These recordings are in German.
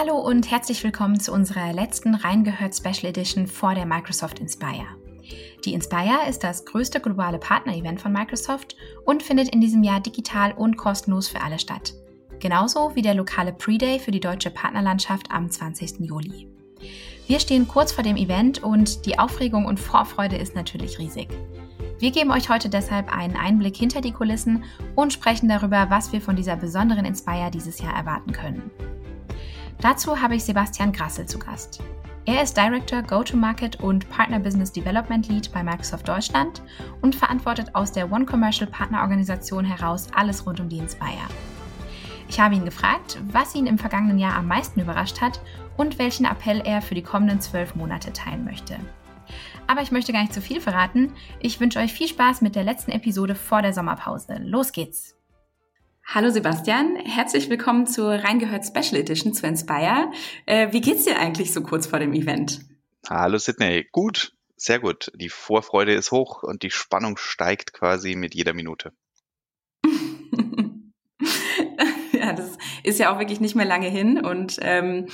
Hallo und herzlich willkommen zu unserer letzten Reingehört Special Edition vor der Microsoft Inspire. Die Inspire ist das größte globale Partner-Event von Microsoft und findet in diesem Jahr digital und kostenlos für alle statt. Genauso wie der lokale Pre-Day für die deutsche Partnerlandschaft am 20. Juli. Wir stehen kurz vor dem Event und die Aufregung und Vorfreude ist natürlich riesig. Wir geben euch heute deshalb einen Einblick hinter die Kulissen und sprechen darüber, was wir von dieser besonderen Inspire dieses Jahr erwarten können. Dazu habe ich Sebastian Grassel zu Gast. Er ist Director Go-to-Market und Partner Business Development Lead bei Microsoft Deutschland und verantwortet aus der One Commercial Partnerorganisation heraus alles rund um die Inspire. Ich habe ihn gefragt, was ihn im vergangenen Jahr am meisten überrascht hat und welchen Appell er für die kommenden zwölf Monate teilen möchte. Aber ich möchte gar nicht zu viel verraten. Ich wünsche euch viel Spaß mit der letzten Episode vor der Sommerpause. Los geht's! Hallo Sebastian, herzlich willkommen zur Reingehört Special Edition zu Inspire. Äh, wie geht's dir eigentlich so kurz vor dem Event? Hallo Sydney, gut, sehr gut. Die Vorfreude ist hoch und die Spannung steigt quasi mit jeder Minute. ja, das ist ja auch wirklich nicht mehr lange hin und ähm,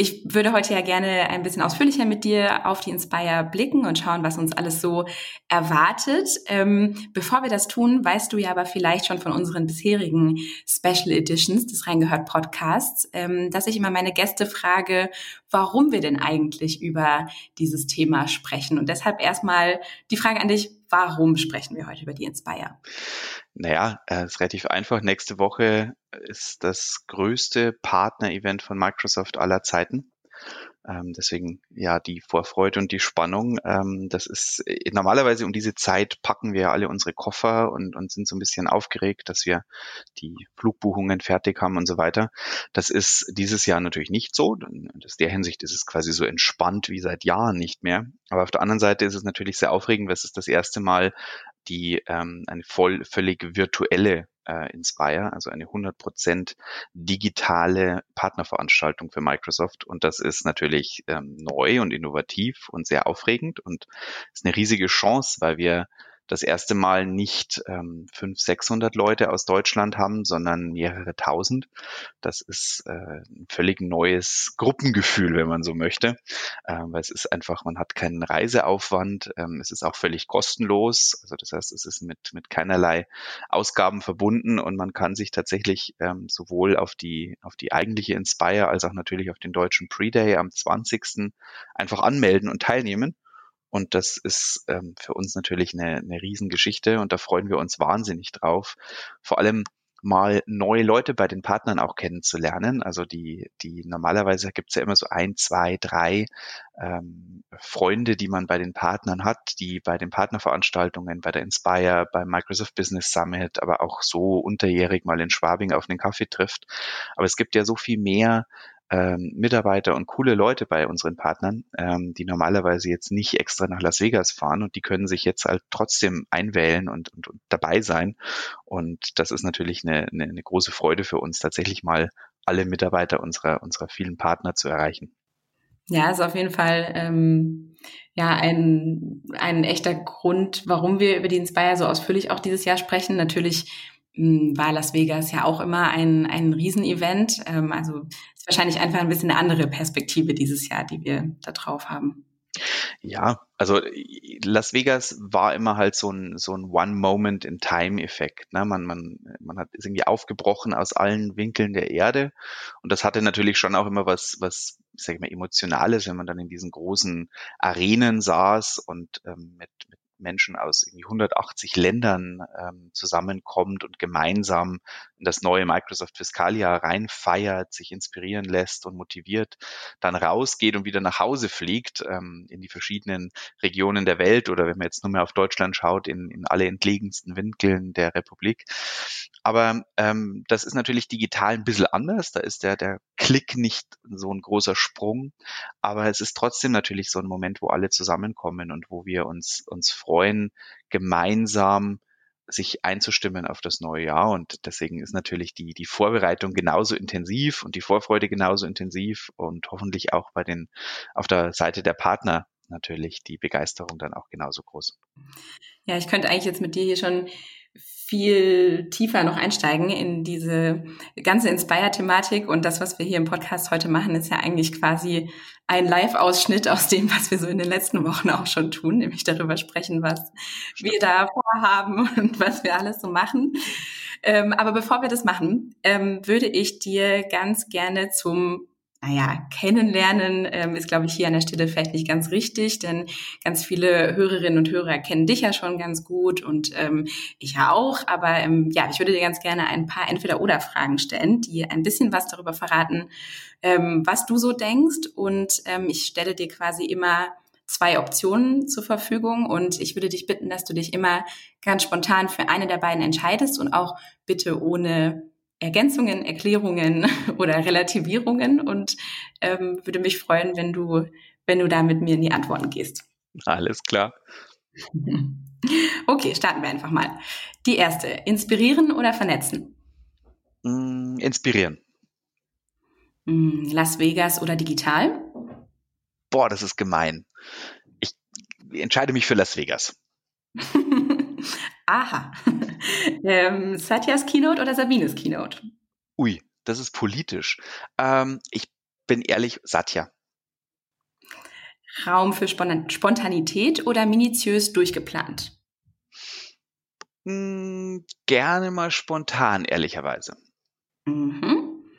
ich würde heute ja gerne ein bisschen ausführlicher mit dir auf die Inspire blicken und schauen, was uns alles so erwartet. Ähm, bevor wir das tun, weißt du ja aber vielleicht schon von unseren bisherigen Special Editions des Reingehört Podcasts, ähm, dass ich immer meine Gäste frage, warum wir denn eigentlich über dieses Thema sprechen. Und deshalb erstmal die Frage an dich, warum sprechen wir heute über die Inspire? Naja, es äh, ist relativ einfach. Nächste Woche ist das größte Partner-Event von Microsoft aller Zeiten. Ähm, deswegen ja die Vorfreude und die Spannung. Ähm, das ist äh, normalerweise um diese Zeit packen wir alle unsere Koffer und, und sind so ein bisschen aufgeregt, dass wir die Flugbuchungen fertig haben und so weiter. Das ist dieses Jahr natürlich nicht so. Aus der Hinsicht ist es quasi so entspannt wie seit Jahren nicht mehr. Aber auf der anderen Seite ist es natürlich sehr aufregend, weil es ist das erste Mal die ähm, eine voll völlig virtuelle äh, Inspire, also eine 100% digitale Partnerveranstaltung für Microsoft. Und das ist natürlich ähm, neu und innovativ und sehr aufregend und ist eine riesige Chance, weil wir das erste Mal nicht ähm, 500, 600 Leute aus Deutschland haben, sondern mehrere tausend. Das ist äh, ein völlig neues Gruppengefühl, wenn man so möchte, äh, weil es ist einfach, man hat keinen Reiseaufwand, ähm, es ist auch völlig kostenlos, also das heißt, es ist mit, mit keinerlei Ausgaben verbunden und man kann sich tatsächlich ähm, sowohl auf die, auf die eigentliche Inspire als auch natürlich auf den deutschen Pre-Day am 20. einfach anmelden und teilnehmen. Und das ist ähm, für uns natürlich eine, eine Riesengeschichte und da freuen wir uns wahnsinnig drauf. Vor allem mal neue Leute bei den Partnern auch kennenzulernen. Also die, die normalerweise gibt's ja immer so ein, zwei, drei ähm, Freunde, die man bei den Partnern hat, die bei den Partnerveranstaltungen, bei der Inspire, beim Microsoft Business Summit, aber auch so unterjährig mal in Schwabing auf einen Kaffee trifft. Aber es gibt ja so viel mehr ähm, Mitarbeiter und coole Leute bei unseren Partnern, ähm, die normalerweise jetzt nicht extra nach Las Vegas fahren und die können sich jetzt halt trotzdem einwählen und, und, und dabei sein. Und das ist natürlich eine, eine, eine große Freude für uns, tatsächlich mal alle Mitarbeiter unserer, unserer vielen Partner zu erreichen. Ja, ist auf jeden Fall ähm, ja ein, ein echter Grund, warum wir über die Inspire so ausführlich auch dieses Jahr sprechen. Natürlich hm, war Las Vegas ja auch immer ein, ein Riesenevent. Ähm, also ist wahrscheinlich einfach ein bisschen eine andere Perspektive dieses Jahr, die wir da drauf haben. Ja, also Las Vegas war immer halt so ein, so ein One-Moment-in-Time-Effekt. Ne? Man, man, man hat ist irgendwie aufgebrochen aus allen Winkeln der Erde. Und das hatte natürlich schon auch immer was, was, sag ich mal, Emotionales, wenn man dann in diesen großen Arenen saß und ähm, mit, mit Menschen aus irgendwie 180 Ländern ähm, zusammenkommt und gemeinsam in das neue Microsoft Fiskaljahr reinfeiert, sich inspirieren lässt und motiviert, dann rausgeht und wieder nach Hause fliegt ähm, in die verschiedenen Regionen der Welt oder wenn man jetzt nur mehr auf Deutschland schaut, in, in alle entlegensten Winkeln der Republik. Aber ähm, das ist natürlich digital ein bisschen anders. Da ist der, der Klick nicht so ein großer Sprung. Aber es ist trotzdem natürlich so ein Moment, wo alle zusammenkommen und wo wir uns, uns freuen, gemeinsam sich einzustimmen auf das neue Jahr. Und deswegen ist natürlich die, die Vorbereitung genauso intensiv und die Vorfreude genauso intensiv und hoffentlich auch bei den, auf der Seite der Partner natürlich die Begeisterung dann auch genauso groß. Ja, ich könnte eigentlich jetzt mit dir hier schon viel tiefer noch einsteigen in diese ganze Inspire-Thematik. Und das, was wir hier im Podcast heute machen, ist ja eigentlich quasi ein Live-Ausschnitt aus dem, was wir so in den letzten Wochen auch schon tun, nämlich darüber sprechen, was wir da vorhaben und was wir alles so machen. Ähm, aber bevor wir das machen, ähm, würde ich dir ganz gerne zum naja, kennenlernen ähm, ist, glaube ich, hier an der Stelle vielleicht nicht ganz richtig, denn ganz viele Hörerinnen und Hörer kennen dich ja schon ganz gut und ähm, ich ja auch. Aber ähm, ja, ich würde dir ganz gerne ein paar Entweder-Oder-Fragen stellen, die ein bisschen was darüber verraten, ähm, was du so denkst. Und ähm, ich stelle dir quasi immer zwei Optionen zur Verfügung und ich würde dich bitten, dass du dich immer ganz spontan für eine der beiden entscheidest und auch bitte ohne Ergänzungen, Erklärungen oder Relativierungen und ähm, würde mich freuen, wenn du, wenn du da mit mir in die Antworten gehst. Alles klar. Okay, starten wir einfach mal. Die erste, inspirieren oder vernetzen? Mm, inspirieren. Mm, Las Vegas oder digital? Boah, das ist gemein. Ich entscheide mich für Las Vegas. Aha. ähm, Satyas Keynote oder Sabines Keynote? Ui, das ist politisch. Ähm, ich bin ehrlich, Satya. Raum für Spontanität oder minutiös durchgeplant? Hm, gerne mal spontan, ehrlicherweise. Mhm.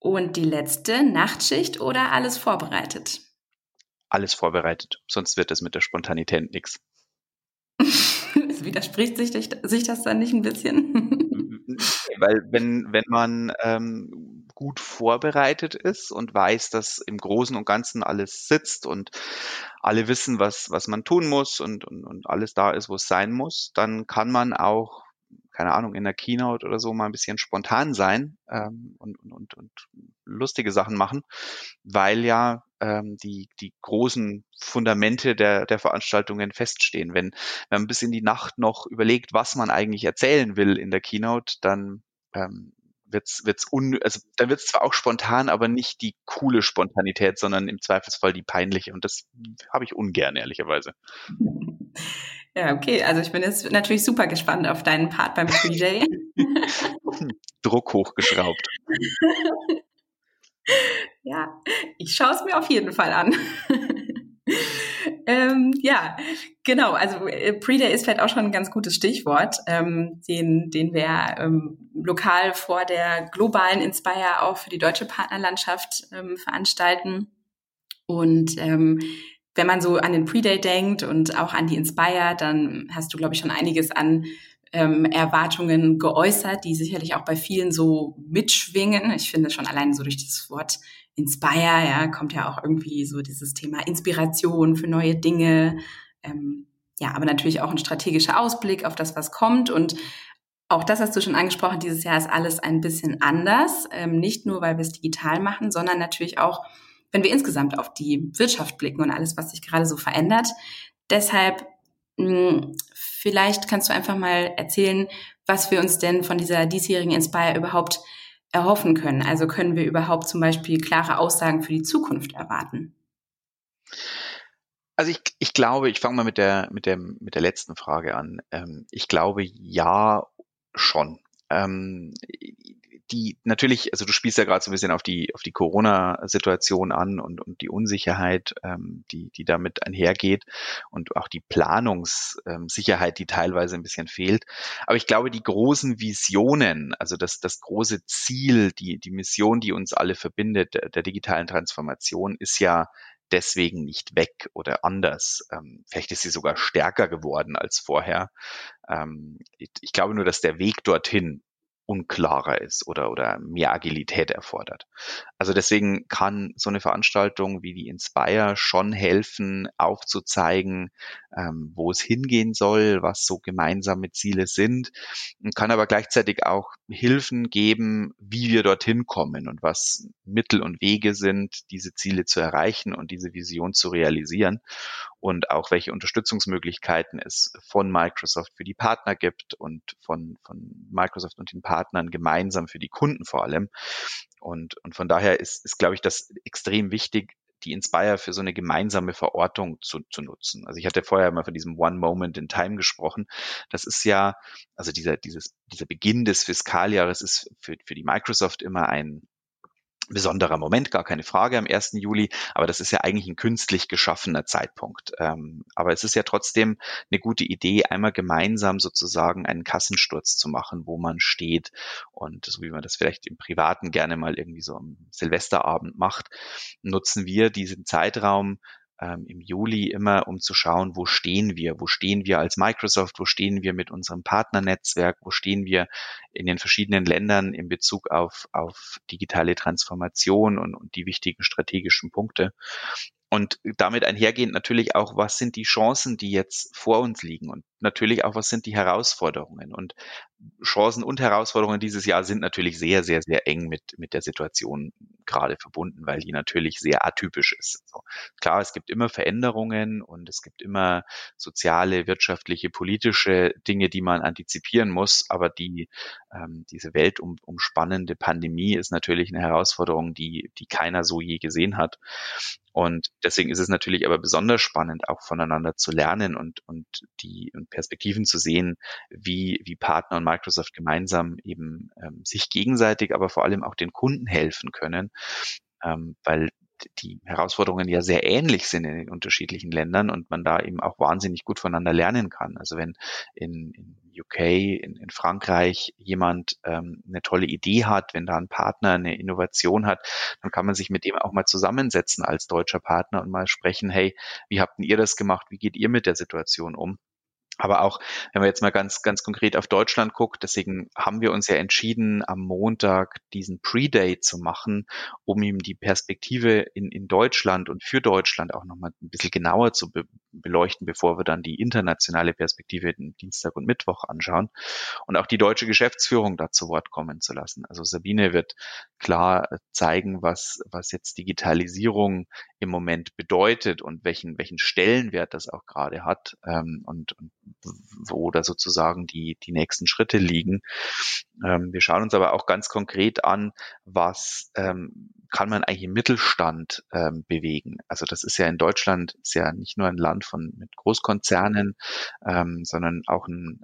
Und die letzte, Nachtschicht oder alles vorbereitet? Alles vorbereitet, sonst wird es mit der Spontanität nichts. widerspricht sich, sich das dann nicht ein bisschen? Weil wenn, wenn man ähm, gut vorbereitet ist und weiß, dass im Großen und Ganzen alles sitzt und alle wissen, was, was man tun muss und, und, und alles da ist, wo es sein muss, dann kann man auch keine Ahnung, in der Keynote oder so mal ein bisschen spontan sein ähm, und, und, und lustige Sachen machen, weil ja ähm, die, die großen Fundamente der, der Veranstaltungen feststehen. Wenn, wenn man bis in die Nacht noch überlegt, was man eigentlich erzählen will in der Keynote, dann ähm, wird's wird's un also dann wird's zwar auch spontan, aber nicht die coole Spontanität, sondern im Zweifelsfall die peinliche und das habe ich ungern ehrlicherweise. Ja, okay. Also ich bin jetzt natürlich super gespannt auf deinen Part beim Pre-Day. Druck hochgeschraubt. ja, ich schaue es mir auf jeden Fall an. ähm, ja, genau. Also äh, Pre-Day ist vielleicht auch schon ein ganz gutes Stichwort, ähm, den, den wir ähm, lokal vor der globalen Inspire auch für die deutsche Partnerlandschaft ähm, veranstalten. Und ähm, wenn man so an den Pre-Day denkt und auch an die Inspire, dann hast du, glaube ich, schon einiges an ähm, Erwartungen geäußert, die sicherlich auch bei vielen so mitschwingen. Ich finde schon allein so durch dieses Wort Inspire, ja, kommt ja auch irgendwie so dieses Thema Inspiration für neue Dinge. Ähm, ja, aber natürlich auch ein strategischer Ausblick auf das, was kommt. Und auch das hast du schon angesprochen, dieses Jahr ist alles ein bisschen anders. Ähm, nicht nur, weil wir es digital machen, sondern natürlich auch, wenn wir insgesamt auf die Wirtschaft blicken und alles, was sich gerade so verändert. Deshalb hm, vielleicht kannst du einfach mal erzählen, was wir uns denn von dieser diesjährigen Inspire überhaupt erhoffen können. Also können wir überhaupt zum Beispiel klare Aussagen für die Zukunft erwarten? Also ich, ich glaube, ich fange mal mit der, mit, der, mit der letzten Frage an. Ähm, ich glaube ja schon. Die natürlich, also du spielst ja gerade so ein bisschen auf die auf die Corona-Situation an und, und die Unsicherheit, ähm, die die damit einhergeht und auch die Planungssicherheit, die teilweise ein bisschen fehlt. Aber ich glaube, die großen Visionen, also das das große Ziel, die die Mission, die uns alle verbindet, der, der digitalen Transformation, ist ja deswegen nicht weg oder anders. Ähm, vielleicht ist sie sogar stärker geworden als vorher. Ähm, ich, ich, glaube nur, dass der Weg dorthin unklarer ist oder, oder mehr Agilität erfordert. Also deswegen kann so eine Veranstaltung wie die Inspire schon helfen, aufzuzeigen, ähm, wo es hingehen soll, was so gemeinsame Ziele sind und kann aber gleichzeitig auch Hilfen geben, wie wir dorthin kommen und was Mittel und Wege sind, diese Ziele zu erreichen und diese Vision zu realisieren und auch welche Unterstützungsmöglichkeiten es von Microsoft für die Partner gibt und von, von Microsoft und den Partnern gemeinsam für die Kunden vor allem. Und, und von daher ist, ist, glaube ich, das extrem wichtig, die Inspire für so eine gemeinsame Verortung zu, zu nutzen. Also ich hatte vorher mal von diesem One Moment in Time gesprochen. Das ist ja, also dieser, dieses, dieser Beginn des Fiskaljahres ist für, für die Microsoft immer ein, besonderer Moment, gar keine Frage am 1. Juli, aber das ist ja eigentlich ein künstlich geschaffener Zeitpunkt. Ähm, aber es ist ja trotzdem eine gute Idee, einmal gemeinsam sozusagen einen Kassensturz zu machen, wo man steht und so wie man das vielleicht im Privaten gerne mal irgendwie so am Silvesterabend macht, nutzen wir diesen Zeitraum ähm, im Juli immer, um zu schauen, wo stehen wir, wo stehen wir als Microsoft, wo stehen wir mit unserem Partnernetzwerk, wo stehen wir in den verschiedenen Ländern in Bezug auf, auf digitale Transformation und, und die wichtigen strategischen Punkte. Und damit einhergehend natürlich auch, was sind die Chancen, die jetzt vor uns liegen und natürlich auch, was sind die Herausforderungen. Und Chancen und Herausforderungen dieses Jahr sind natürlich sehr, sehr, sehr eng mit, mit der Situation gerade verbunden, weil die natürlich sehr atypisch ist. Also klar, es gibt immer Veränderungen und es gibt immer soziale, wirtschaftliche, politische Dinge, die man antizipieren muss, aber die, ähm, diese weltumspannende Pandemie ist natürlich eine Herausforderung, die, die keiner so je gesehen hat. Und deswegen ist es natürlich aber besonders spannend, auch voneinander zu lernen und, und die und Perspektiven zu sehen, wie, wie Partner und Microsoft gemeinsam eben ähm, sich gegenseitig, aber vor allem auch den Kunden helfen können, ähm, weil die Herausforderungen ja sehr ähnlich sind in den unterschiedlichen Ländern und man da eben auch wahnsinnig gut voneinander lernen kann. Also wenn in, in UK, in, in Frankreich jemand ähm, eine tolle Idee hat, wenn da ein Partner eine Innovation hat, dann kann man sich mit dem auch mal zusammensetzen als deutscher Partner und mal sprechen, hey, wie habt ihr das gemacht? Wie geht ihr mit der Situation um? Aber auch, wenn man jetzt mal ganz, ganz konkret auf Deutschland guckt, deswegen haben wir uns ja entschieden, am Montag diesen Pre-Day zu machen, um ihm die Perspektive in, in Deutschland und für Deutschland auch nochmal ein bisschen genauer zu be beleuchten, bevor wir dann die internationale Perspektive Dienstag und Mittwoch anschauen und auch die deutsche Geschäftsführung da zu Wort kommen zu lassen. Also Sabine wird klar zeigen, was, was jetzt Digitalisierung im Moment bedeutet und welchen, welchen Stellenwert das auch gerade hat ähm, und, und wo da sozusagen die, die nächsten Schritte liegen. Ähm, wir schauen uns aber auch ganz konkret an, was ähm, kann man eigentlich im Mittelstand ähm, bewegen. Also das ist ja in Deutschland ist ja nicht nur ein Land von mit Großkonzernen, ähm, sondern auch ein,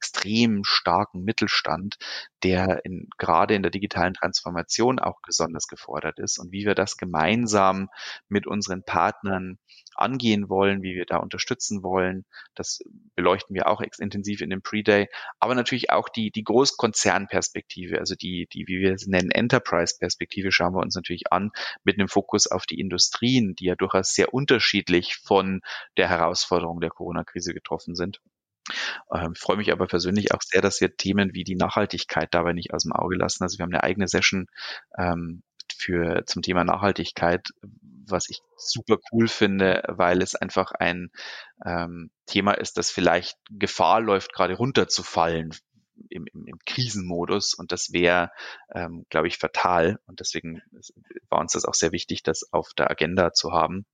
extrem starken Mittelstand, der in, gerade in der digitalen Transformation auch besonders gefordert ist und wie wir das gemeinsam mit unseren Partnern angehen wollen, wie wir da unterstützen wollen. Das beleuchten wir auch intensiv in dem Pre-Day. Aber natürlich auch die, die Großkonzernperspektive, also die, die, wie wir es nennen, Enterprise-Perspektive schauen wir uns natürlich an mit einem Fokus auf die Industrien, die ja durchaus sehr unterschiedlich von der Herausforderung der Corona-Krise getroffen sind. Ähm, freue mich aber persönlich auch sehr, dass wir Themen wie die Nachhaltigkeit dabei nicht aus dem Auge lassen. Also wir haben eine eigene Session ähm, für zum Thema Nachhaltigkeit, was ich super cool finde, weil es einfach ein ähm, Thema ist, das vielleicht Gefahr läuft, gerade runterzufallen im, im, im Krisenmodus und das wäre, ähm, glaube ich, fatal und deswegen war uns das auch sehr wichtig, das auf der Agenda zu haben.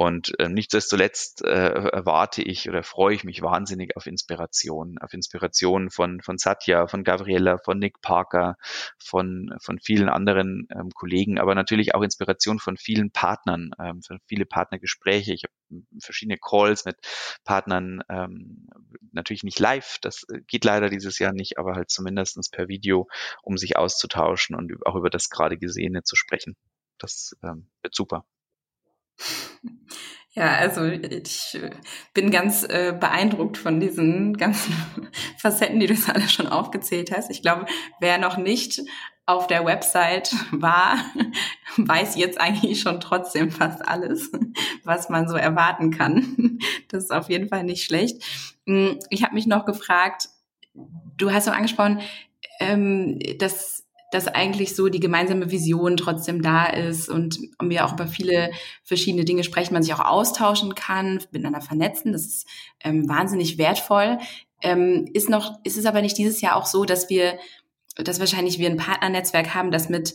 Und äh, nichtsdestoletzt äh, erwarte ich oder freue ich mich wahnsinnig auf Inspiration, auf Inspiration von, von Satya, von Gabriella, von Nick Parker, von, von vielen anderen ähm, Kollegen, aber natürlich auch Inspiration von vielen Partnern, ähm, von viele Partnergespräche. Ich habe verschiedene Calls mit Partnern, ähm, natürlich nicht live, das geht leider dieses Jahr nicht, aber halt zumindestens per Video, um sich auszutauschen und auch über das gerade Gesehene zu sprechen. Das ähm, wird super. Ja, also ich bin ganz äh, beeindruckt von diesen ganzen Facetten, die du jetzt alle schon aufgezählt hast. Ich glaube, wer noch nicht auf der Website war, weiß jetzt eigentlich schon trotzdem fast alles, was man so erwarten kann. Das ist auf jeden Fall nicht schlecht. Hm, ich habe mich noch gefragt, du hast auch angesprochen, ähm, dass dass eigentlich so die gemeinsame Vision trotzdem da ist und wir auch über viele verschiedene Dinge sprechen, man sich auch austauschen kann, miteinander vernetzen. Das ist ähm, wahnsinnig wertvoll. Ähm, ist noch, ist es aber nicht dieses Jahr auch so, dass wir, dass wahrscheinlich wir ein Partnernetzwerk haben, das mit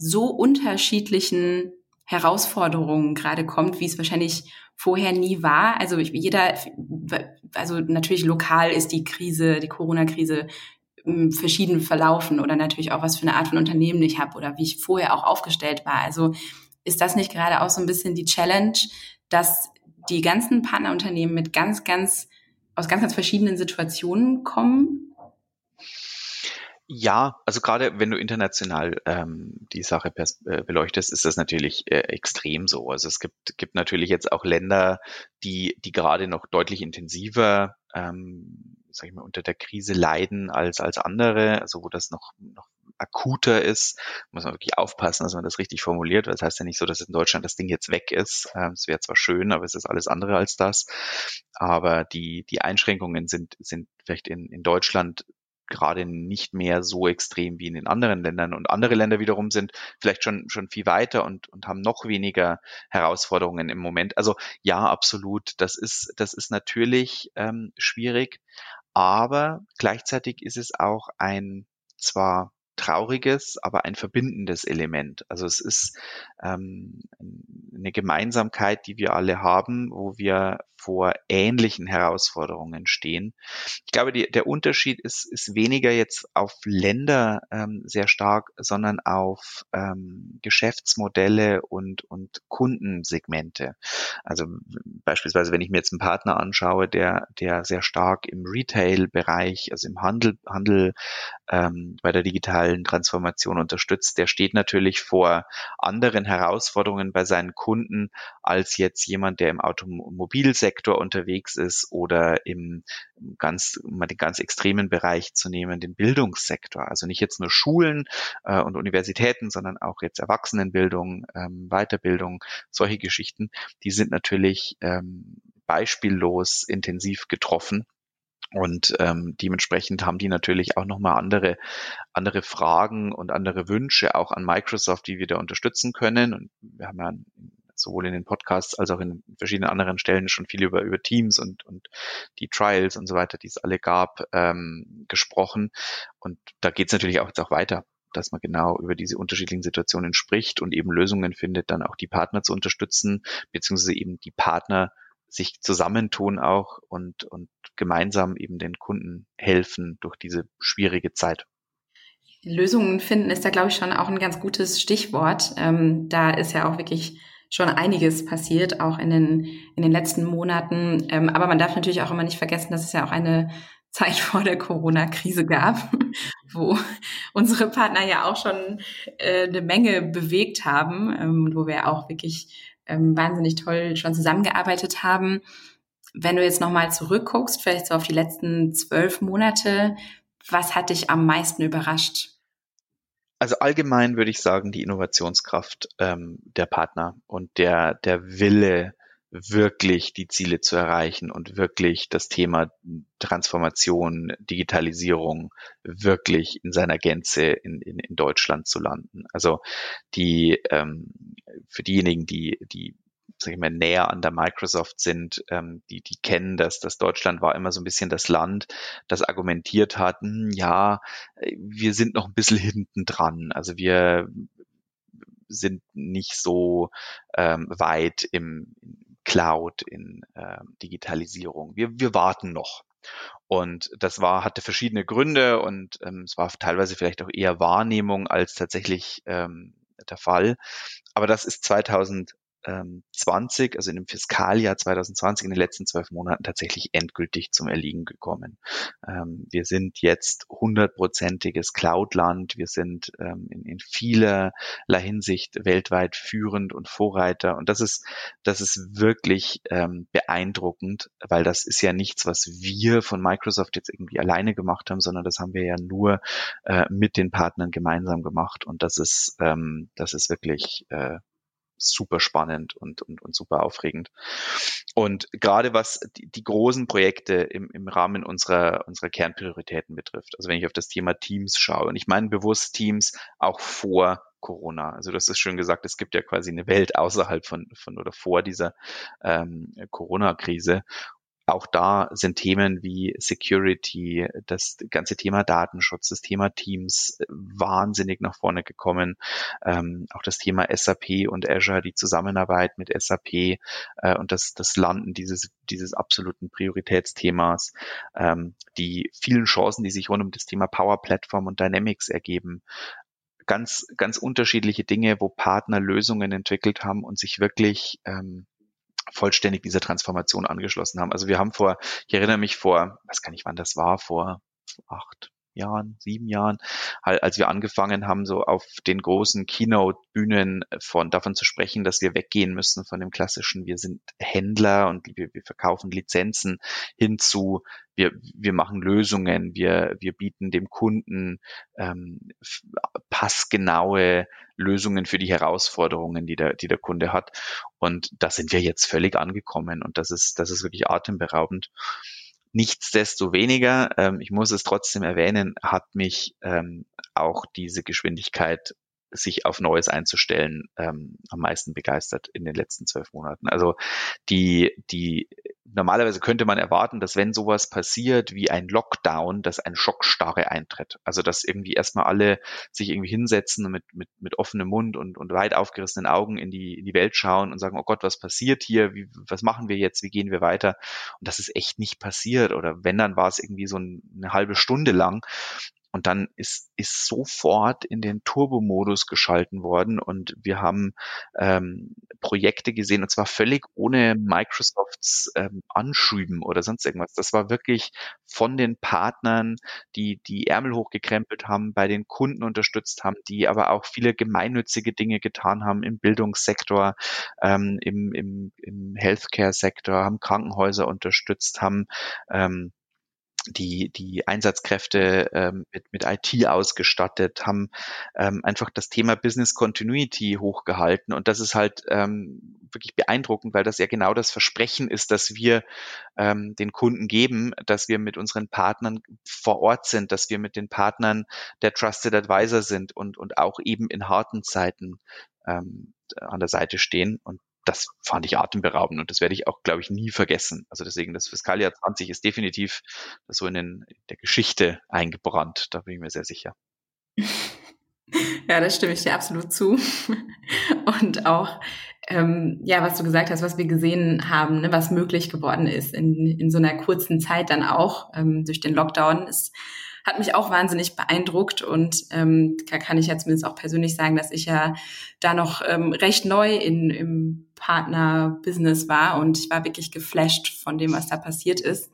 so unterschiedlichen Herausforderungen gerade kommt, wie es wahrscheinlich vorher nie war. Also jeder, also natürlich lokal ist die Krise, die Corona-Krise ähm, verschieden verlaufen oder natürlich auch, was für eine Art von Unternehmen ich habe oder wie ich vorher auch aufgestellt war. Also ist das nicht gerade auch so ein bisschen die Challenge, dass die ganzen Partnerunternehmen mit ganz, ganz, aus ganz, ganz verschiedenen Situationen kommen ja, also gerade wenn du international ähm, die Sache äh, beleuchtest, ist das natürlich äh, extrem so. Also es gibt, gibt natürlich jetzt auch Länder, die, die gerade noch deutlich intensiver, ähm, sag ich mal, unter der Krise leiden als, als andere, also wo das noch, noch akuter ist, muss man wirklich aufpassen, dass man das richtig formuliert, weil das heißt ja nicht so, dass in Deutschland das Ding jetzt weg ist. Ähm, es wäre zwar schön, aber es ist alles andere als das. Aber die, die Einschränkungen sind, sind vielleicht in, in Deutschland gerade nicht mehr so extrem wie in den anderen Ländern. Und andere Länder wiederum sind vielleicht schon, schon viel weiter und, und haben noch weniger Herausforderungen im Moment. Also ja, absolut. Das ist, das ist natürlich ähm, schwierig. Aber gleichzeitig ist es auch ein zwar trauriges, aber ein verbindendes Element. Also es ist ähm, eine Gemeinsamkeit, die wir alle haben, wo wir vor ähnlichen Herausforderungen stehen. Ich glaube, die, der Unterschied ist, ist weniger jetzt auf Länder ähm, sehr stark, sondern auf ähm, Geschäftsmodelle und, und Kundensegmente. Also beispielsweise, wenn ich mir jetzt einen Partner anschaue, der, der sehr stark im Retail-Bereich, also im Handel, Handel ähm, bei der digitalen Transformation unterstützt, der steht natürlich vor anderen Herausforderungen bei seinen Kunden als jetzt jemand, der im Automobilsektor Sektor unterwegs ist oder im ganz, mal den ganz extremen Bereich zu nehmen, den Bildungssektor. Also nicht jetzt nur Schulen äh, und Universitäten, sondern auch jetzt Erwachsenenbildung, ähm, Weiterbildung, solche Geschichten, die sind natürlich ähm, beispiellos intensiv getroffen. Und ähm, dementsprechend haben die natürlich auch nochmal andere, andere Fragen und andere Wünsche auch an Microsoft, die wir da unterstützen können. Und wir haben ja sowohl in den Podcasts als auch in verschiedenen anderen Stellen schon viel über, über Teams und, und die Trials und so weiter, die es alle gab, ähm, gesprochen. Und da geht es natürlich auch jetzt auch weiter dass man genau über diese unterschiedlichen Situationen spricht und eben Lösungen findet, dann auch die Partner zu unterstützen, beziehungsweise eben die Partner sich zusammentun auch und, und gemeinsam eben den Kunden helfen durch diese schwierige Zeit. Lösungen finden ist da, glaube ich, schon auch ein ganz gutes Stichwort. Ähm, da ist ja auch wirklich schon einiges passiert, auch in den, in den letzten Monaten. Ähm, aber man darf natürlich auch immer nicht vergessen, dass es ja auch eine Zeit vor der Corona-Krise gab, wo unsere Partner ja auch schon äh, eine Menge bewegt haben ähm, wo wir auch wirklich ähm, wahnsinnig toll schon zusammengearbeitet haben. Wenn du jetzt nochmal zurückguckst, vielleicht so auf die letzten zwölf Monate, was hat dich am meisten überrascht? Also allgemein würde ich sagen, die Innovationskraft ähm, der Partner und der, der Wille, wirklich die Ziele zu erreichen und wirklich das Thema Transformation, Digitalisierung wirklich in seiner Gänze in, in, in Deutschland zu landen. Also die ähm, für diejenigen, die, die sag ich mal, näher an der Microsoft sind, ähm, die, die kennen das, dass Deutschland war immer so ein bisschen das Land, das argumentiert hat, hm, ja, wir sind noch ein bisschen hinten dran. Also wir sind nicht so ähm, weit im Cloud, in äh, Digitalisierung. Wir, wir warten noch. Und das war, hatte verschiedene Gründe und ähm, es war teilweise vielleicht auch eher Wahrnehmung als tatsächlich ähm, der Fall. Aber das ist 2000 20, also in dem Fiskaljahr 2020, in den letzten zwölf Monaten tatsächlich endgültig zum Erliegen gekommen. Ähm, wir sind jetzt hundertprozentiges Cloud-Land. Wir sind ähm, in, in vielerlei Hinsicht weltweit führend und Vorreiter. Und das ist, das ist wirklich ähm, beeindruckend, weil das ist ja nichts, was wir von Microsoft jetzt irgendwie alleine gemacht haben, sondern das haben wir ja nur äh, mit den Partnern gemeinsam gemacht. Und das ist, das ist wirklich äh, super spannend und, und, und super aufregend. Und gerade was die, die großen Projekte im, im Rahmen unserer, unserer Kernprioritäten betrifft, also wenn ich auf das Thema Teams schaue, und ich meine bewusst Teams auch vor Corona. Also das ist schön gesagt, es gibt ja quasi eine Welt außerhalb von, von oder vor dieser ähm, Corona-Krise auch da sind Themen wie Security, das ganze Thema Datenschutz, das Thema Teams äh, wahnsinnig nach vorne gekommen. Ähm, auch das Thema SAP und Azure, die Zusammenarbeit mit SAP äh, und das, das Landen dieses, dieses absoluten Prioritätsthemas, ähm, die vielen Chancen, die sich rund um das Thema Power Platform und Dynamics ergeben, ganz, ganz unterschiedliche Dinge, wo Partner Lösungen entwickelt haben und sich wirklich ähm, vollständig dieser Transformation angeschlossen haben. Also wir haben vor, ich erinnere mich vor, weiß gar nicht wann das war, vor acht, Jahren, sieben Jahren, als wir angefangen haben, so auf den großen Keynote-Bühnen von davon zu sprechen, dass wir weggehen müssen von dem klassischen, wir sind Händler und wir, wir verkaufen Lizenzen hinzu, wir, wir machen Lösungen, wir, wir bieten dem Kunden ähm, passgenaue Lösungen für die Herausforderungen, die der, die der Kunde hat. Und da sind wir jetzt völlig angekommen und das ist, das ist wirklich atemberaubend. Nichtsdestoweniger, ähm, ich muss es trotzdem erwähnen, hat mich ähm, auch diese Geschwindigkeit sich auf Neues einzustellen, ähm, am meisten begeistert in den letzten zwölf Monaten. Also die, die normalerweise könnte man erwarten, dass wenn sowas passiert wie ein Lockdown, dass ein Schockstarre eintritt. Also dass irgendwie erstmal alle sich irgendwie hinsetzen mit, mit, mit offenem Mund und, und weit aufgerissenen Augen in die, in die Welt schauen und sagen, oh Gott, was passiert hier? Wie, was machen wir jetzt? Wie gehen wir weiter? Und das ist echt nicht passiert. Oder wenn, dann war es irgendwie so eine halbe Stunde lang. Und dann ist, ist sofort in den Turbo-Modus geschalten worden und wir haben ähm, Projekte gesehen und zwar völlig ohne Microsofts ähm, Anschüben oder sonst irgendwas. Das war wirklich von den Partnern, die die Ärmel hochgekrempelt haben, bei den Kunden unterstützt haben, die aber auch viele gemeinnützige Dinge getan haben im Bildungssektor, ähm, im, im, im Healthcare-Sektor, haben Krankenhäuser unterstützt, haben ähm, die, die Einsatzkräfte ähm, mit, mit IT ausgestattet, haben ähm, einfach das Thema Business Continuity hochgehalten. Und das ist halt ähm, wirklich beeindruckend, weil das ja genau das Versprechen ist, dass wir ähm, den Kunden geben, dass wir mit unseren Partnern vor Ort sind, dass wir mit den Partnern der Trusted Advisor sind und, und auch eben in harten Zeiten ähm, an der Seite stehen. Und das fand ich atemberaubend und das werde ich auch, glaube ich, nie vergessen. Also deswegen, das Fiskaljahr 20 ist definitiv so in, den, in der Geschichte eingebrannt. Da bin ich mir sehr sicher. Ja, das stimme ich dir absolut zu. Und auch, ähm, ja, was du gesagt hast, was wir gesehen haben, ne, was möglich geworden ist in, in so einer kurzen Zeit dann auch ähm, durch den Lockdown, ist hat mich auch wahnsinnig beeindruckt und ähm, kann ich ja zumindest auch persönlich sagen, dass ich ja da noch ähm, recht neu in, im Partner-Business war und ich war wirklich geflasht von dem, was da passiert ist.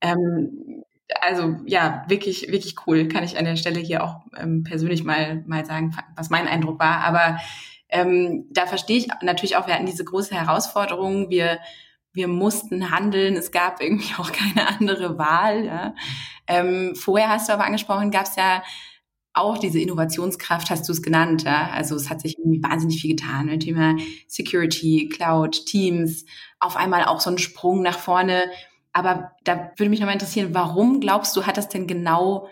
Ähm, also ja, wirklich, wirklich cool. Kann ich an der Stelle hier auch ähm, persönlich mal, mal sagen, was mein Eindruck war. Aber ähm, da verstehe ich natürlich auch, wir hatten diese große Herausforderung. Wir wir mussten handeln, es gab irgendwie auch keine andere Wahl. Ja. Ähm, vorher hast du aber angesprochen, gab es ja auch diese Innovationskraft, hast du es genannt. Ja? Also es hat sich irgendwie wahnsinnig viel getan. Mit Thema Security, Cloud, Teams, auf einmal auch so ein Sprung nach vorne. Aber da würde mich nochmal interessieren, warum glaubst du, hat das denn genau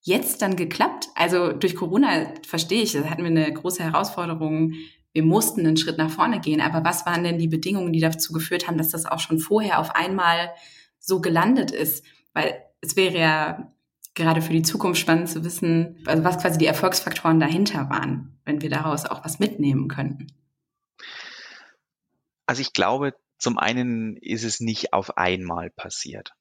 jetzt dann geklappt? Also durch Corona verstehe ich, da hatten wir eine große Herausforderung wir mussten einen Schritt nach vorne gehen. Aber was waren denn die Bedingungen, die dazu geführt haben, dass das auch schon vorher auf einmal so gelandet ist? Weil es wäre ja gerade für die Zukunft spannend zu wissen, also was quasi die Erfolgsfaktoren dahinter waren, wenn wir daraus auch was mitnehmen könnten. Also ich glaube, zum einen ist es nicht auf einmal passiert.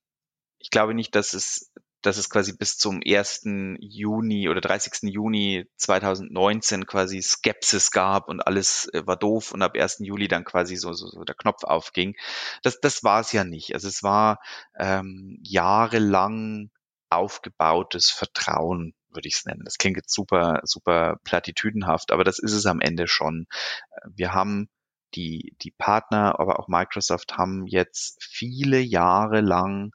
Ich glaube nicht, dass es dass es quasi bis zum 1. Juni oder 30. Juni 2019 quasi Skepsis gab und alles äh, war doof und ab 1. Juli dann quasi so, so, so der Knopf aufging. Das, das war es ja nicht. Also es war ähm, jahrelang aufgebautes Vertrauen, würde ich es nennen. Das klingt jetzt super, super platitüdenhaft, aber das ist es am Ende schon. Wir haben die, die Partner, aber auch Microsoft haben jetzt viele Jahre lang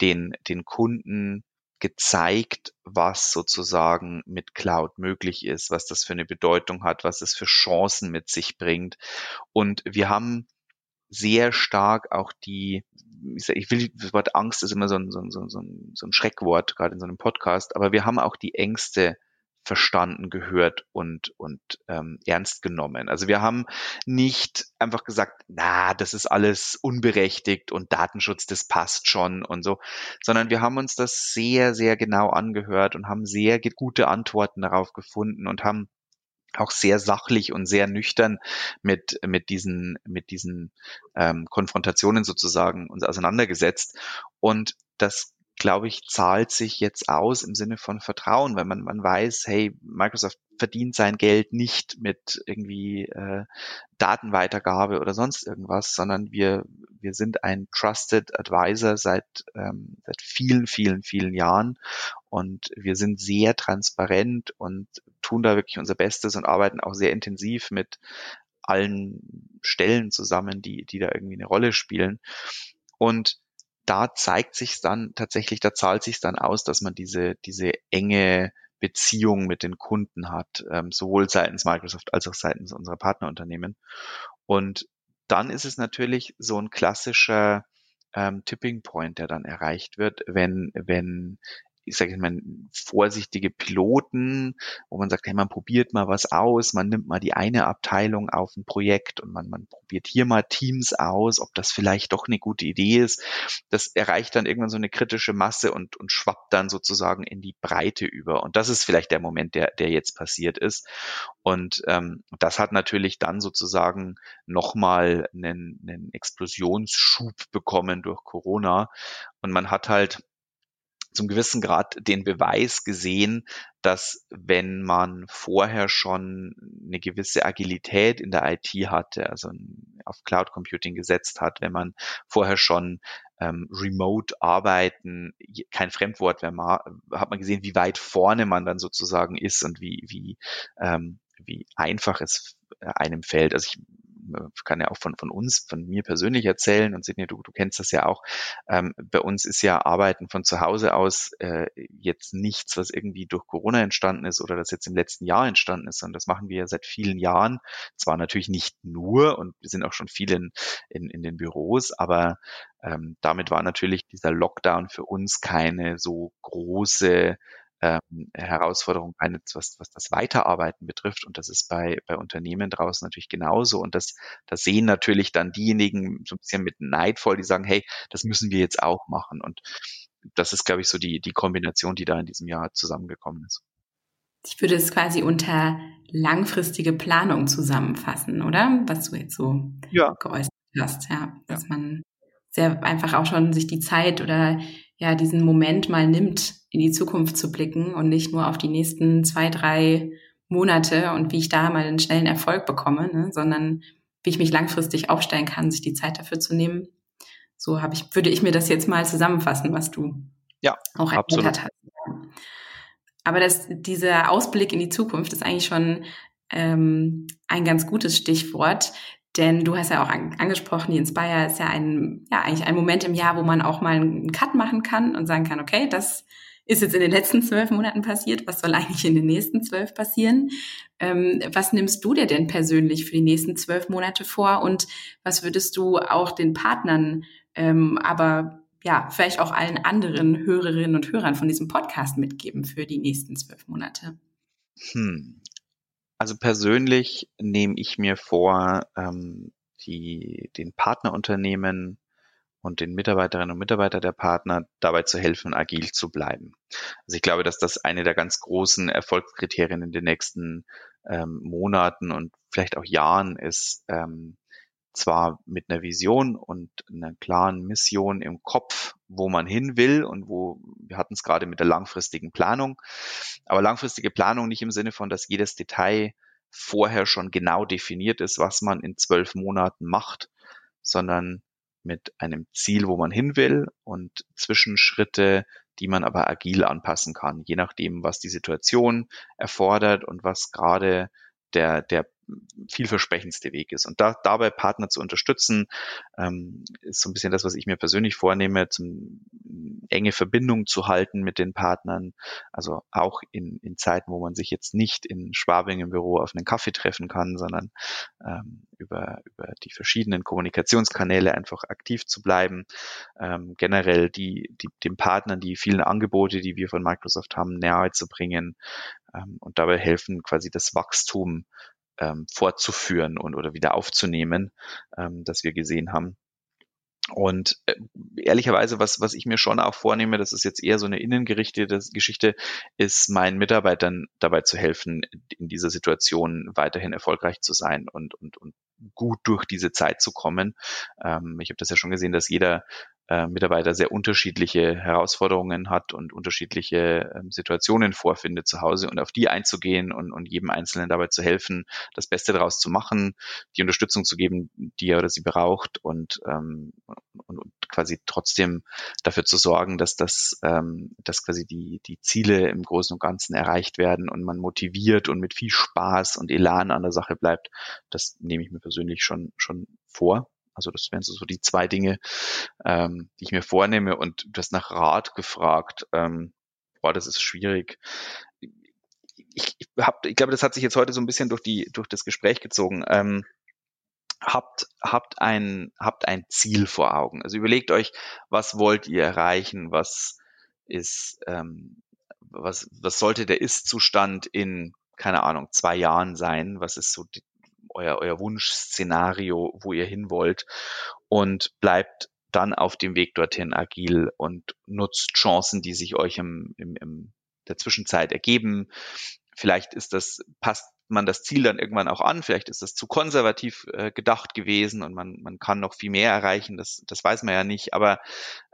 den, den Kunden gezeigt, was sozusagen mit Cloud möglich ist, was das für eine Bedeutung hat, was es für Chancen mit sich bringt. Und wir haben sehr stark auch die, ich will, das Wort Angst ist immer so ein, so ein, so ein, so ein Schreckwort, gerade in so einem Podcast, aber wir haben auch die Ängste verstanden, gehört und, und ähm, ernst genommen. Also wir haben nicht einfach gesagt, na, das ist alles unberechtigt und Datenschutz, das passt schon und so, sondern wir haben uns das sehr, sehr genau angehört und haben sehr gute Antworten darauf gefunden und haben auch sehr sachlich und sehr nüchtern mit, mit diesen, mit diesen ähm, Konfrontationen sozusagen uns auseinandergesetzt. Und das glaube ich, zahlt sich jetzt aus im Sinne von Vertrauen, weil man, man weiß, hey, Microsoft verdient sein Geld nicht mit irgendwie äh, Datenweitergabe oder sonst irgendwas, sondern wir, wir sind ein Trusted Advisor seit, ähm, seit vielen, vielen, vielen Jahren und wir sind sehr transparent und tun da wirklich unser Bestes und arbeiten auch sehr intensiv mit allen Stellen zusammen, die, die da irgendwie eine Rolle spielen. Und da zeigt sich dann tatsächlich, da zahlt sich dann aus, dass man diese, diese enge Beziehung mit den Kunden hat, ähm, sowohl seitens Microsoft als auch seitens unserer Partnerunternehmen. Und dann ist es natürlich so ein klassischer ähm, Tipping Point, der dann erreicht wird, wenn, wenn ich sage mal, vorsichtige Piloten, wo man sagt, hey, man probiert mal was aus, man nimmt mal die eine Abteilung auf ein Projekt und man, man probiert hier mal Teams aus, ob das vielleicht doch eine gute Idee ist. Das erreicht dann irgendwann so eine kritische Masse und, und schwappt dann sozusagen in die Breite über. Und das ist vielleicht der Moment, der, der jetzt passiert ist. Und ähm, das hat natürlich dann sozusagen nochmal einen, einen Explosionsschub bekommen durch Corona. Und man hat halt zum gewissen Grad den Beweis gesehen, dass wenn man vorher schon eine gewisse Agilität in der IT hatte, also auf Cloud Computing gesetzt hat, wenn man vorher schon ähm, Remote Arbeiten, kein Fremdwort mehr, hat man gesehen, wie weit vorne man dann sozusagen ist und wie, wie, ähm, wie einfach es einem fällt. Also ich kann ja auch von, von uns, von mir persönlich erzählen und Sidney, du, du kennst das ja auch. Ähm, bei uns ist ja Arbeiten von zu Hause aus äh, jetzt nichts, was irgendwie durch Corona entstanden ist oder das jetzt im letzten Jahr entstanden ist, sondern das machen wir ja seit vielen Jahren. Zwar natürlich nicht nur und wir sind auch schon viel in, in, in den Büros, aber ähm, damit war natürlich dieser Lockdown für uns keine so große ähm, Herausforderung eine, was, was das Weiterarbeiten betrifft. Und das ist bei, bei Unternehmen draußen natürlich genauso. Und das, das sehen natürlich dann diejenigen so ein bisschen mit neidvoll, die sagen, hey, das müssen wir jetzt auch machen. Und das ist, glaube ich, so die, die Kombination, die da in diesem Jahr zusammengekommen ist. Ich würde es quasi unter langfristige Planung zusammenfassen, oder? Was du jetzt so ja. geäußert hast, ja. Dass ja. man sehr einfach auch schon sich die Zeit oder ja diesen Moment mal nimmt, in die Zukunft zu blicken und nicht nur auf die nächsten zwei, drei Monate und wie ich da mal einen schnellen Erfolg bekomme, ne, sondern wie ich mich langfristig aufstellen kann, sich die Zeit dafür zu nehmen. So habe ich, würde ich mir das jetzt mal zusammenfassen, was du ja, auch erklärt hast. Aber das, dieser Ausblick in die Zukunft ist eigentlich schon ähm, ein ganz gutes Stichwort, denn du hast ja auch an, angesprochen, die Inspire ist ja ein, ja, eigentlich ein Moment im Jahr, wo man auch mal einen Cut machen kann und sagen kann, okay, das ist jetzt in den letzten zwölf Monaten passiert, was soll eigentlich in den nächsten zwölf passieren? Ähm, was nimmst du dir denn persönlich für die nächsten zwölf Monate vor und was würdest du auch den Partnern, ähm, aber ja, vielleicht auch allen anderen Hörerinnen und Hörern von diesem Podcast mitgeben für die nächsten zwölf Monate? Hm. Also persönlich nehme ich mir vor, ähm, die, den Partnerunternehmen und den Mitarbeiterinnen und Mitarbeitern der Partner dabei zu helfen, agil zu bleiben. Also ich glaube, dass das eine der ganz großen Erfolgskriterien in den nächsten ähm, Monaten und vielleicht auch Jahren ist, ähm, zwar mit einer Vision und einer klaren Mission im Kopf, wo man hin will und wo, wir hatten es gerade mit der langfristigen Planung, aber langfristige Planung nicht im Sinne von, dass jedes Detail vorher schon genau definiert ist, was man in zwölf Monaten macht, sondern mit einem Ziel, wo man hin will und Zwischenschritte, die man aber agil anpassen kann, je nachdem, was die Situation erfordert und was gerade der, der vielversprechendste Weg ist. Und da, dabei Partner zu unterstützen, ähm, ist so ein bisschen das, was ich mir persönlich vornehme, zum enge Verbindung zu halten mit den Partnern. Also auch in, in Zeiten, wo man sich jetzt nicht in Schwabing im Büro auf einen Kaffee treffen kann, sondern ähm, über, über die verschiedenen Kommunikationskanäle einfach aktiv zu bleiben. Ähm, generell die, die, den Partnern die vielen Angebote, die wir von Microsoft haben, näher zu bringen ähm, und dabei helfen, quasi das Wachstum ähm, fortzuführen und oder wieder aufzunehmen, ähm, das wir gesehen haben. Und äh, ehrlicherweise, was, was ich mir schon auch vornehme, das ist jetzt eher so eine innengerichtete Geschichte, ist meinen Mitarbeitern dabei zu helfen, in dieser Situation weiterhin erfolgreich zu sein und, und, und gut durch diese Zeit zu kommen. Ähm, ich habe das ja schon gesehen, dass jeder äh, Mitarbeiter sehr unterschiedliche Herausforderungen hat und unterschiedliche ähm, Situationen vorfindet zu Hause und auf die einzugehen und, und jedem Einzelnen dabei zu helfen, das Beste daraus zu machen, die Unterstützung zu geben, die er oder sie braucht und, ähm, und, und quasi trotzdem dafür zu sorgen, dass das, ähm, dass quasi die, die Ziele im Großen und Ganzen erreicht werden und man motiviert und mit viel Spaß und Elan an der Sache bleibt. Das nehme ich mir persönlich schon, schon vor. Also das wären so die zwei Dinge, ähm, die ich mir vornehme. Und du hast nach Rat gefragt. Ähm, boah, das ist schwierig. Ich, ich, hab, ich glaube, das hat sich jetzt heute so ein bisschen durch, die, durch das Gespräch gezogen. Ähm, habt, habt, ein, habt ein Ziel vor Augen. Also überlegt euch, was wollt ihr erreichen, was ist, ähm, was, was sollte der Ist-Zustand in, keine Ahnung, zwei Jahren sein? Was ist so die, euer, euer Wunschszenario, wo ihr hin wollt und bleibt dann auf dem Weg dorthin agil und nutzt Chancen, die sich euch im, im, im der Zwischenzeit ergeben. Vielleicht ist das, passt man das Ziel dann irgendwann auch an, vielleicht ist das zu konservativ äh, gedacht gewesen und man, man kann noch viel mehr erreichen, das, das weiß man ja nicht, aber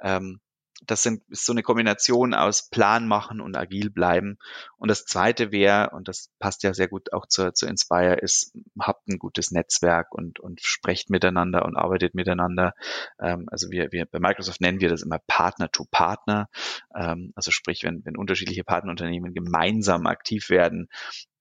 ähm, das sind, ist so eine Kombination aus Plan machen und agil bleiben. Und das zweite wäre, und das passt ja sehr gut auch zur, zur Inspire, ist, habt ein gutes Netzwerk und, und sprecht miteinander und arbeitet miteinander. Ähm, also wir, wir, bei Microsoft nennen wir das immer Partner to Partner. Ähm, also sprich, wenn, wenn unterschiedliche Partnerunternehmen gemeinsam aktiv werden,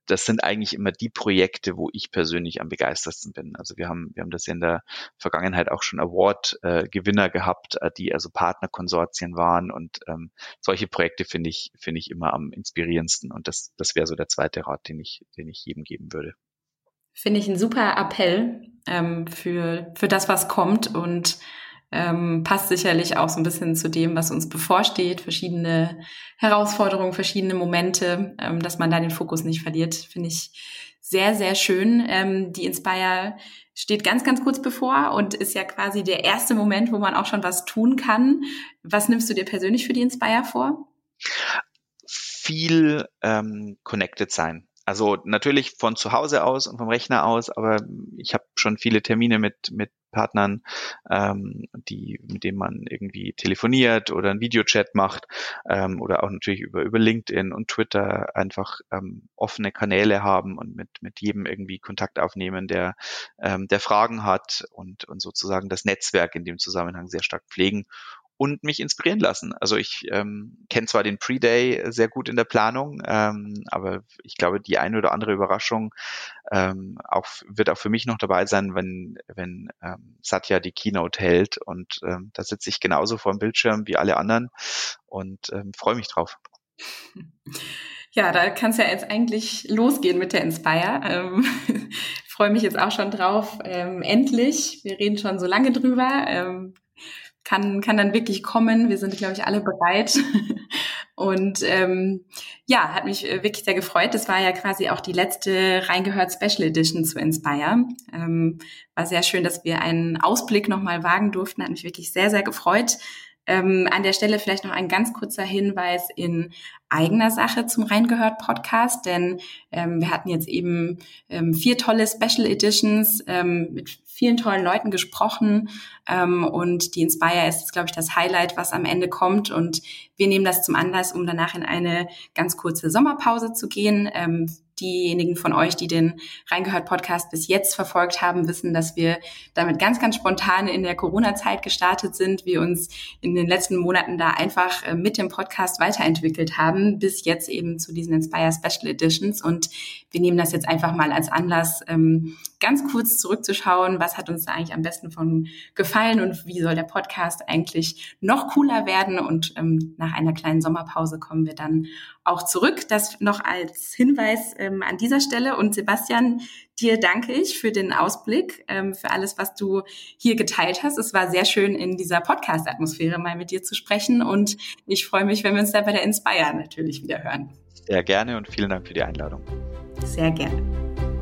das sind eigentlich immer die Projekte, wo ich persönlich am begeistertsten bin. Also wir haben, wir haben das in der Vergangenheit auch schon Award-Gewinner äh, gehabt, äh, die also Partnerkonsortien waren und ähm, solche Projekte finde ich, finde ich immer am inspirierendsten und das, das wäre so der zweite Rat, den ich, den ich jedem geben würde. Finde ich ein super Appell ähm, für, für das, was kommt und ähm, passt sicherlich auch so ein bisschen zu dem, was uns bevorsteht, verschiedene Herausforderungen, verschiedene Momente, ähm, dass man da den Fokus nicht verliert, finde ich sehr, sehr schön. Ähm, die Inspire steht ganz, ganz kurz bevor und ist ja quasi der erste Moment, wo man auch schon was tun kann. Was nimmst du dir persönlich für die Inspire vor? Viel ähm, connected sein. Also natürlich von zu Hause aus und vom Rechner aus, aber ich habe schon viele Termine mit, mit Partnern, ähm, die, mit denen man irgendwie telefoniert oder einen Videochat macht ähm, oder auch natürlich über, über LinkedIn und Twitter einfach ähm, offene Kanäle haben und mit, mit jedem irgendwie Kontakt aufnehmen, der, ähm, der Fragen hat und, und sozusagen das Netzwerk in dem Zusammenhang sehr stark pflegen und mich inspirieren lassen. Also ich ähm, kenne zwar den Pre-Day sehr gut in der Planung, ähm, aber ich glaube, die eine oder andere Überraschung ähm, auch, wird auch für mich noch dabei sein, wenn, wenn ähm, Satya die Keynote hält. Und ähm, da sitze ich genauso vor dem Bildschirm wie alle anderen und ähm, freue mich drauf. Ja, da kann es ja jetzt eigentlich losgehen mit der Inspire. Ähm, freue mich jetzt auch schon drauf. Ähm, endlich, wir reden schon so lange drüber. Ähm, kann, kann dann wirklich kommen. Wir sind, glaube ich, alle bereit. Und ähm, ja, hat mich äh, wirklich sehr gefreut. Das war ja quasi auch die letzte reingehört Special Edition zu Inspire. Ähm, war sehr schön, dass wir einen Ausblick nochmal wagen durften. Hat mich wirklich sehr, sehr gefreut. Ähm, an der Stelle vielleicht noch ein ganz kurzer Hinweis in eigener Sache zum Reingehört Podcast, denn ähm, wir hatten jetzt eben ähm, vier tolle Special Editions ähm, mit vielen tollen Leuten gesprochen ähm, und die Inspire ist, glaube ich, das Highlight, was am Ende kommt und wir nehmen das zum Anlass, um danach in eine ganz kurze Sommerpause zu gehen. Ähm, diejenigen von euch, die den Reingehört Podcast bis jetzt verfolgt haben, wissen, dass wir damit ganz, ganz spontan in der Corona-Zeit gestartet sind, wir uns in den letzten Monaten da einfach äh, mit dem Podcast weiterentwickelt haben, bis jetzt eben zu diesen Inspire Special Editions. Und wir nehmen das jetzt einfach mal als Anlass, ähm, ganz kurz zurückzuschauen, was hat uns da eigentlich am besten von gefallen und wie soll der Podcast eigentlich noch cooler werden. Und ähm, nach einer kleinen Sommerpause kommen wir dann auch zurück. Das noch als Hinweis ähm, an dieser Stelle. Und Sebastian, dir danke ich für den Ausblick, ähm, für alles, was du hier geteilt hast. Es war sehr schön, in dieser Podcast-Atmosphäre mal mit dir zu sprechen. Und ich freue mich, wenn wir uns da bei der Inspire natürlich wieder hören. Sehr gerne und vielen Dank für die Einladung. Sehr gerne.